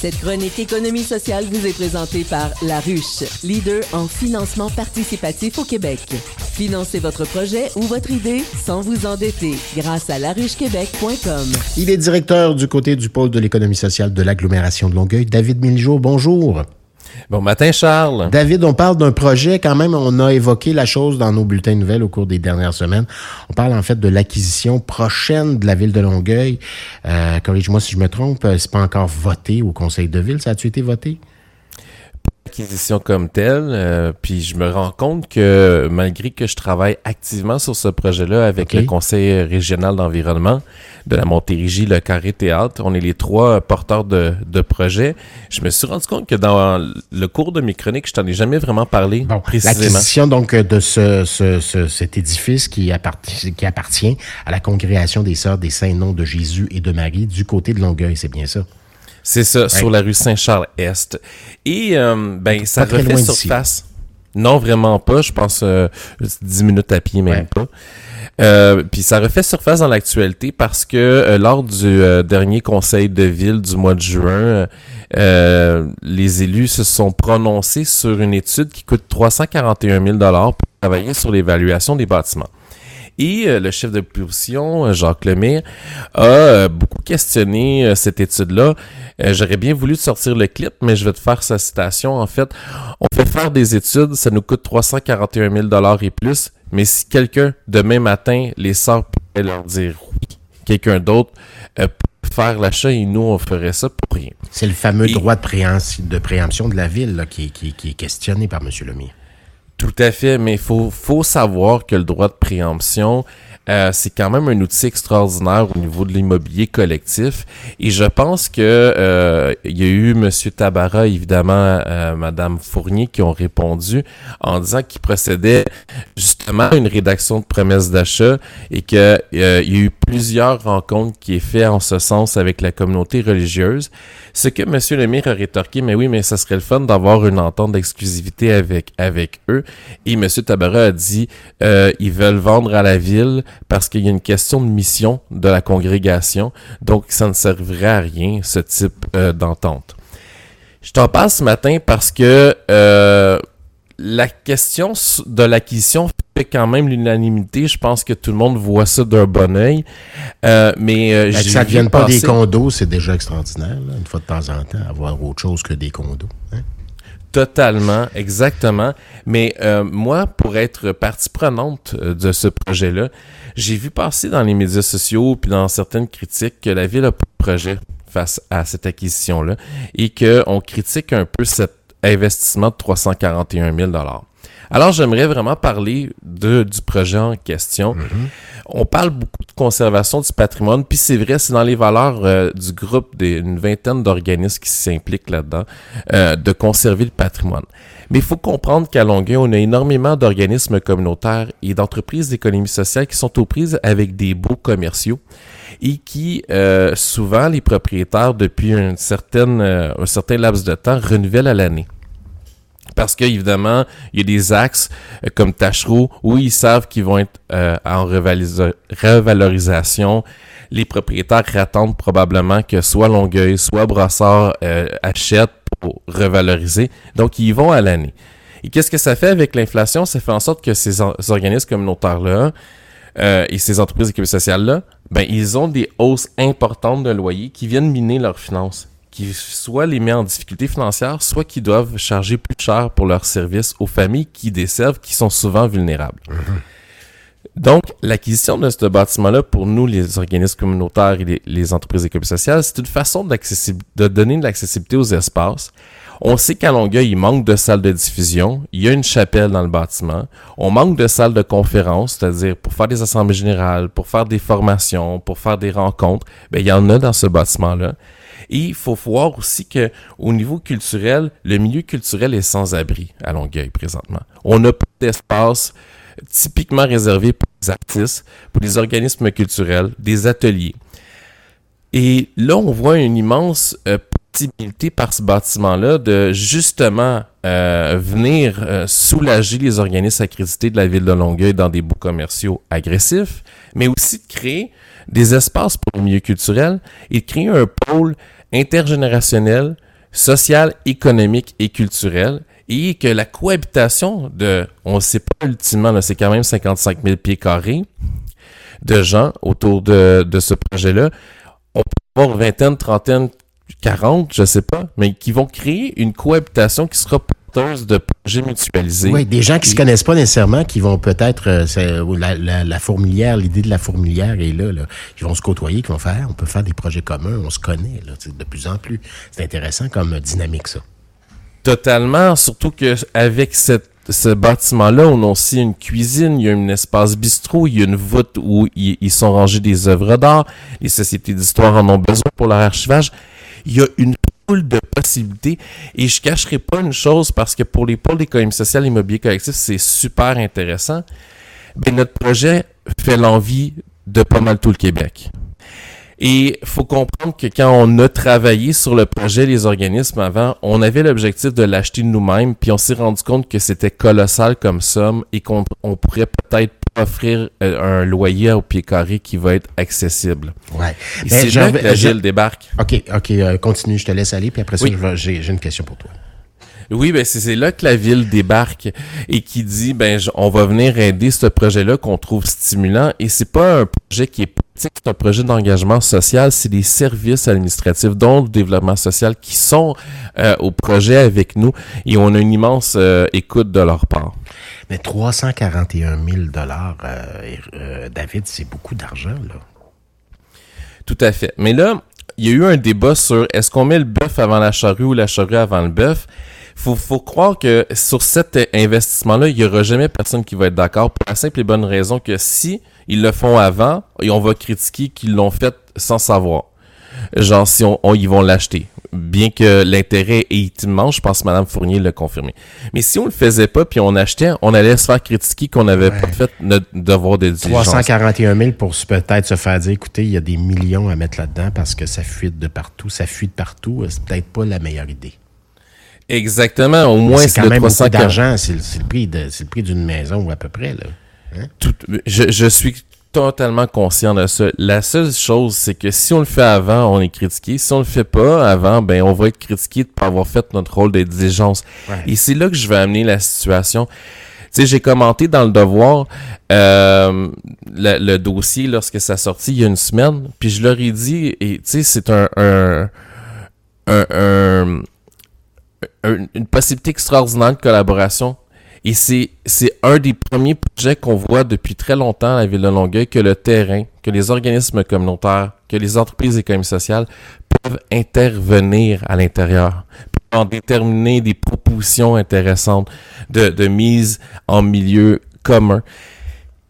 Cette chronique économie sociale vous est présentée par La Ruche, leader en financement participatif au Québec. Financez votre projet ou votre idée sans vous endetter grâce à laruchequebec.com. Il est directeur du côté du pôle de l'économie sociale de l'agglomération de Longueuil. David Miljo, bonjour. Bon matin, Charles. David, on parle d'un projet quand même. On a évoqué la chose dans nos bulletins de nouvelles au cours des dernières semaines. On parle en fait de l'acquisition prochaine de la ville de Longueuil. Euh, Corrige-moi si je me trompe, c'est pas encore voté au conseil de ville. Ça a-tu été voté? Acquisition comme telle. Euh, puis je me rends compte que malgré que je travaille activement sur ce projet-là avec le Conseil régional d'environnement de la Montérégie, le Carré Théâtre, on est les trois porteurs de, de projets. Je me suis rendu compte que dans le cours de mes chroniques, je t'en ai jamais vraiment parlé bon, précisément. L'acquisition donc de ce, ce, ce, cet édifice qui appartient, qui appartient à la congrégation des Sœurs des Saints-Noms de Jésus et de Marie du côté de Longueuil, c'est bien ça? C'est ça, sur la rue Saint-Charles-Est. Et euh, ben, ça refait surface. Non, vraiment pas. Je pense euh, 10 minutes à pied, même pas. Euh, puis ça refait surface dans l'actualité parce que euh, lors du euh, dernier conseil de ville du mois de juin, les élus se sont prononcés sur une étude qui coûte 341 000 pour travailler sur l'évaluation des bâtiments. Et euh, le chef de position, euh, Jacques Lemire, a euh, beaucoup questionné cette étude-là. J'aurais bien voulu te sortir le clip, mais je vais te faire sa citation. En fait, on fait faire des études, ça nous coûte 341 000 et plus, mais si quelqu'un, demain matin, les sort pourrait leur dire oui, quelqu'un d'autre faire l'achat et nous, on ferait ça pour rien. C'est le fameux droit de, préemption de la ville qui, qui, qui, est questionné par M. Lemire. Tout à fait, mais il faut, faut savoir que le droit de préemption, euh, c'est quand même un outil extraordinaire au niveau de l'immobilier collectif. Et je pense que euh, il y a eu Monsieur Tabara, évidemment, euh, Madame Fournier, qui ont répondu en disant qu'ils procédaient justement à une rédaction de promesses d'achat et qu'il euh, y a eu plusieurs rencontres qui est fait en ce sens avec la communauté religieuse. Ce que Monsieur Lemire a rétorqué, mais oui, mais ça serait le fun d'avoir une entente d'exclusivité avec avec eux. Et Monsieur Tabara a dit, euh, ils veulent vendre à la ville parce qu'il y a une question de mission de la congrégation, donc ça ne servirait à rien, ce type euh, d'entente. Je t'en parle ce matin parce que euh, la question de l'acquisition fait quand même l'unanimité. Je pense que tout le monde voit ça d'un bon oeil. Euh, mais ben, ça ne vienne pas des condos, c'est déjà extraordinaire, une fois de temps en temps, avoir autre chose que des condos. Hein? Totalement, exactement. Mais euh, moi, pour être partie prenante euh, de ce projet-là, j'ai vu passer dans les médias sociaux puis dans certaines critiques que la ville a pas projet face à cette acquisition-là et qu'on critique un peu cet investissement de 341 000 alors, j'aimerais vraiment parler de, du projet en question. Mm-hmm. On parle beaucoup de conservation du patrimoine, puis c'est vrai, c'est dans les valeurs euh, du groupe d'une vingtaine d'organismes qui s'impliquent là-dedans, euh, de conserver le patrimoine. Mais il faut comprendre qu'à Longueuil, on a énormément d'organismes communautaires et d'entreprises d'économie sociale qui sont aux prises avec des beaux commerciaux et qui, euh, souvent, les propriétaires, depuis une certaine, un certain laps de temps, renouvellent à l'année. Parce qu'évidemment, il y a des axes euh, comme Tachereau où ils savent qu'ils vont être euh, en revalorisation. Les propriétaires attendent probablement que soit Longueuil, soit Brassard euh, achètent pour revaloriser. Donc, ils vont à l'année. Et qu'est-ce que ça fait avec l'inflation? Ça fait en sorte que ces, organismes communautaires-là et ces entreprises économiques sociales-là, ben, ils ont des hausses importantes de loyer qui viennent miner leurs finances qui soit les met en difficulté financière, soit qui doivent charger plus cher pour leurs services aux familles qui desservent, qui sont souvent vulnérables. Mm-hmm. Donc, l'acquisition de ce bâtiment-là, pour nous, les organismes communautaires et les, entreprises économiques sociales, c'est une façon de donner de l'accessibilité aux espaces. On sait qu'à Longueuil, il manque de salles de diffusion. Il y a une chapelle dans le bâtiment. On manque de salles de conférence, c'est-à-dire pour faire des assemblées générales, pour faire des formations, pour faire des rencontres. Ben, il y en a dans ce bâtiment-là. Et il faut voir aussi que au niveau culturel, le milieu culturel est sans abri à Longueuil présentement. On n'a pas d'espace typiquement réservé pour les artistes, pour les organismes culturels, des ateliers. Et là, on voit une immense euh, par ce bâtiment-là de justement euh, venir euh, soulager les organismes accrédités de la ville de Longueuil dans des bouts commerciaux agressifs, mais aussi de créer des espaces pour le milieu culturel et de créer un pôle intergénérationnel social, économique et culturel et que la cohabitation de, on ne sait pas ultimement, c'est quand même 55 000 pieds carrés de gens autour de, de ce projet-là. On peut avoir vingtaine, trentaine, 40, je sais pas, mais qui vont créer une cohabitation qui sera porteuse de projets mutualisés. Oui, des gens qui se connaissent pas nécessairement, qui vont peut-être, euh, la, la, la, fourmilière, l'idée de la fourmilière est là, là, qui vont se côtoyer, qui vont faire, on peut faire des projets communs, on se connaît, là, de plus en plus. C'est intéressant comme dynamique, ça. Totalement, surtout que avec cette ce bâtiment-là, on a aussi une cuisine, il y a un espace bistrot, il y a une voûte où ils sont rangés des œuvres d'art. Les sociétés d'histoire en ont besoin pour leur archivage. Il y a une poule de possibilités et je cacherai pas une chose parce que pour les pôles d'économie sociale immobilier collectif, c'est super intéressant. Ben, notre projet fait l'envie de pas mal tout le Québec. Et faut comprendre que quand on a travaillé sur le projet, les organismes avant, on avait l'objectif de l'acheter nous-mêmes, puis on s'est rendu compte que c'était colossal comme somme et qu'on pourrait peut-être offrir euh, un loyer au pied carré qui va être accessible. Ouais. c'est là que la ville débarque. OK, OK, euh, continue, je te laisse aller, puis après ça, j'ai une question pour toi. Oui, ben c'est là que la ville débarque et qui dit ben on va venir aider ce projet-là qu'on trouve stimulant et c'est pas un projet qui est politique, c'est un projet d'engagement social, c'est des services administratifs dont le développement social qui sont euh, au projet avec nous et on a une immense euh, écoute de leur part. Mais 341 000 dollars, euh, David, c'est beaucoup d'argent là. Tout à fait. Mais là, il y a eu un débat sur est-ce qu'on met le bœuf avant la charrue ou la charrue avant le bœuf faut, faut croire que sur cet investissement-là, il y aura jamais personne qui va être d'accord pour la simple et bonne raison que si ils le font avant, et on va critiquer qu'ils l'ont fait sans savoir. Genre, si on, ils vont l'acheter. Bien que l'intérêt est immense, je pense que Mme Fournier l'a confirmé. Mais si on le faisait pas puis on achetait, on allait se faire critiquer qu'on avait pas fait notre devoir de diligence. 341 000 pour peut-être se faire dire, écoutez, il y a des millions à mettre là-dedans parce que ça fuite de partout. Ça fuite de partout. C'est peut-être pas la meilleure idée. Exactement. Au moins, c'est quand même beaucoup d'argent. C'est le le prix d'une maison à peu près là. Hein? Tout, je, je suis totalement conscient de ça. La seule chose, c'est que si on le fait avant, on est critiqué. Si on le fait pas avant, ben on va être critiqué de pas avoir fait notre rôle d'exigence. Et c'est là que je vais amener la situation. Tu sais, j'ai commenté dans le Devoir euh, le, le, dossier lorsque ça sorti il y a une semaine, puis je leur ai dit, et tu sais, c'est un, un, un, un une possibilité extraordinaire de collaboration. Et c'est, un des premiers projets qu'on voit depuis très longtemps à la Ville de Longueuil que le terrain, que les organismes communautaires, que les entreprises économiques sociales peuvent intervenir à l'intérieur, en déterminer des propositions intéressantes de, de mise en milieu commun.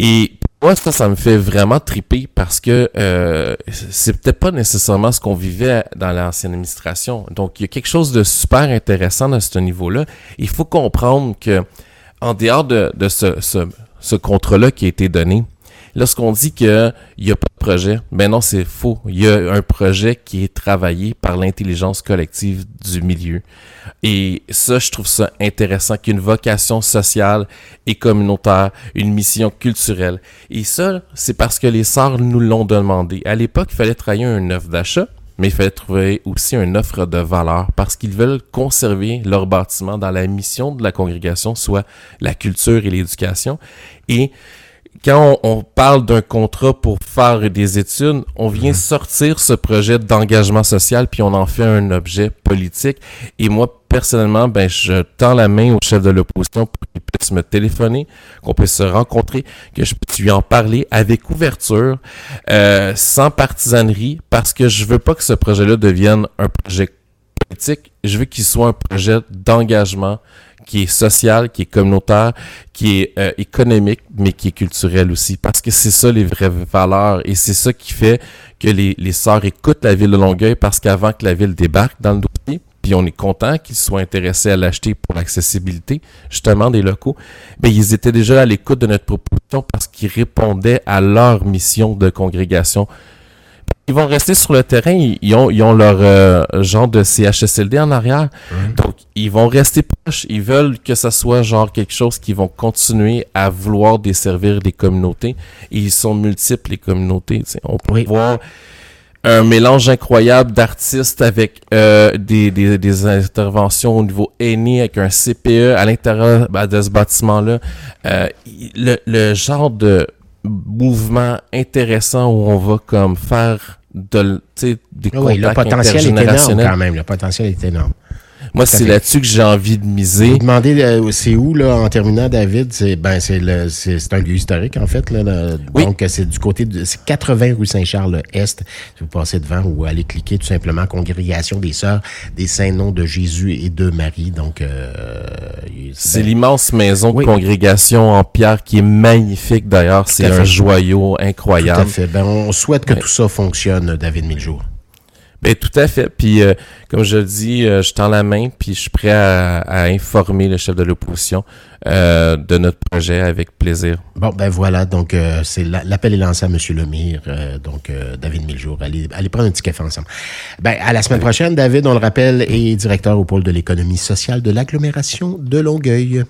Et moi, ça, ça me fait vraiment triper parce que euh, c'est peut-être pas nécessairement ce qu'on vivait dans l'ancienne administration. Donc, il y a quelque chose de super intéressant à ce niveau-là. Il faut comprendre que en dehors de, ce, ce, ce contrat-là qui a été donné, lorsqu'on dit qu'il n'y a pas de projet, ben non, c'est faux. Il y a un projet qui est travaillé par l'intelligence collective du milieu. Et ça, je trouve ça intéressant qu'une vocation sociale et communautaire, une mission culturelle. Et ça, c'est parce que les sœurs nous l'ont demandé. À l'époque, il fallait travailler un offre d'achat, mais il fallait trouver aussi une offre de valeur parce qu'ils veulent conserver leur bâtiment dans la mission de la congrégation, soit la culture et l'éducation. Et quand on, parle d'un contrat pour faire des études, on vient mhm. sortir ce projet d'engagement social puis on en fait un objet politique. Et moi, personnellement, ben, je tends la main au chef de l'opposition pour puisse me téléphoner, qu'on puisse se rencontrer, que je puisse lui en parler avec ouverture, euh, sans partisanerie, parce que je veux pas que ce projet-là devienne un projet politique. Je veux qu'il soit un projet d'engagement, qui est social, qui est communautaire, qui est euh, économique, mais qui est culturel aussi. Parce que c'est ça les vraies valeurs et c'est ça qui fait que les, les sœurs écoutent la ville de Longueuil parce qu'avant que la ville débarque dans le dossier, puis on est content qu'ils soient intéressés à l'acheter pour l'accessibilité, justement, des locaux, mais ils étaient déjà à l'écoute de notre proposition parce qu'ils répondaient à leur mission de congrégation ils vont rester sur le terrain. Ils, ont, ils ont leur euh, genre de CHSLD en arrière. Donc, ils vont rester proches. Ils veulent que ça soit genre quelque chose qui vont continuer à vouloir desservir les communautés. Et ils sont multiples, les communautés. On pourrait voir un mélange incroyable d'artistes avec euh, des, des, des, interventions au niveau aîné, avec un CPE à l'intérieur ben, de ce bâtiment-là. Euh, le, le genre de mouvement intéressant où on va comme faire de, des ah oui, le potentiel est énorme quand même. Le potentiel est énorme. Moi, c'est là-dessus que j'ai envie de miser. Vous demandez euh, c'est où là en terminant, David? C'est ben c'est le c'est un lieu historique en fait là. Donc c'est du côté de c'est 80 rue Saint-Charles Est. Si vous passez devant ou allez cliquer tout simplement congrégation des sœurs des saints noms de Jésus et de Marie. Donc euh, c'est l'immense maison de congrégation en pierre qui est magnifique d'ailleurs. C'est un joyau incroyable. Tout à fait. Ben, on souhaite que tout ça fonctionne, David Miljour. Ben tout à fait. Puis euh, comme je le dis, euh, je tends la main, puis je suis prêt à, informer le chef de l'opposition euh, de notre projet avec plaisir. Bon ben voilà, donc c'est l'appel est lancé à M. Lemire, donc David Miljour. Allez, allez prendre un petit café ensemble. Ben à la semaine prochaine, David, on le rappelle, est directeur au pôle de l'économie sociale de l'agglomération de Longueuil.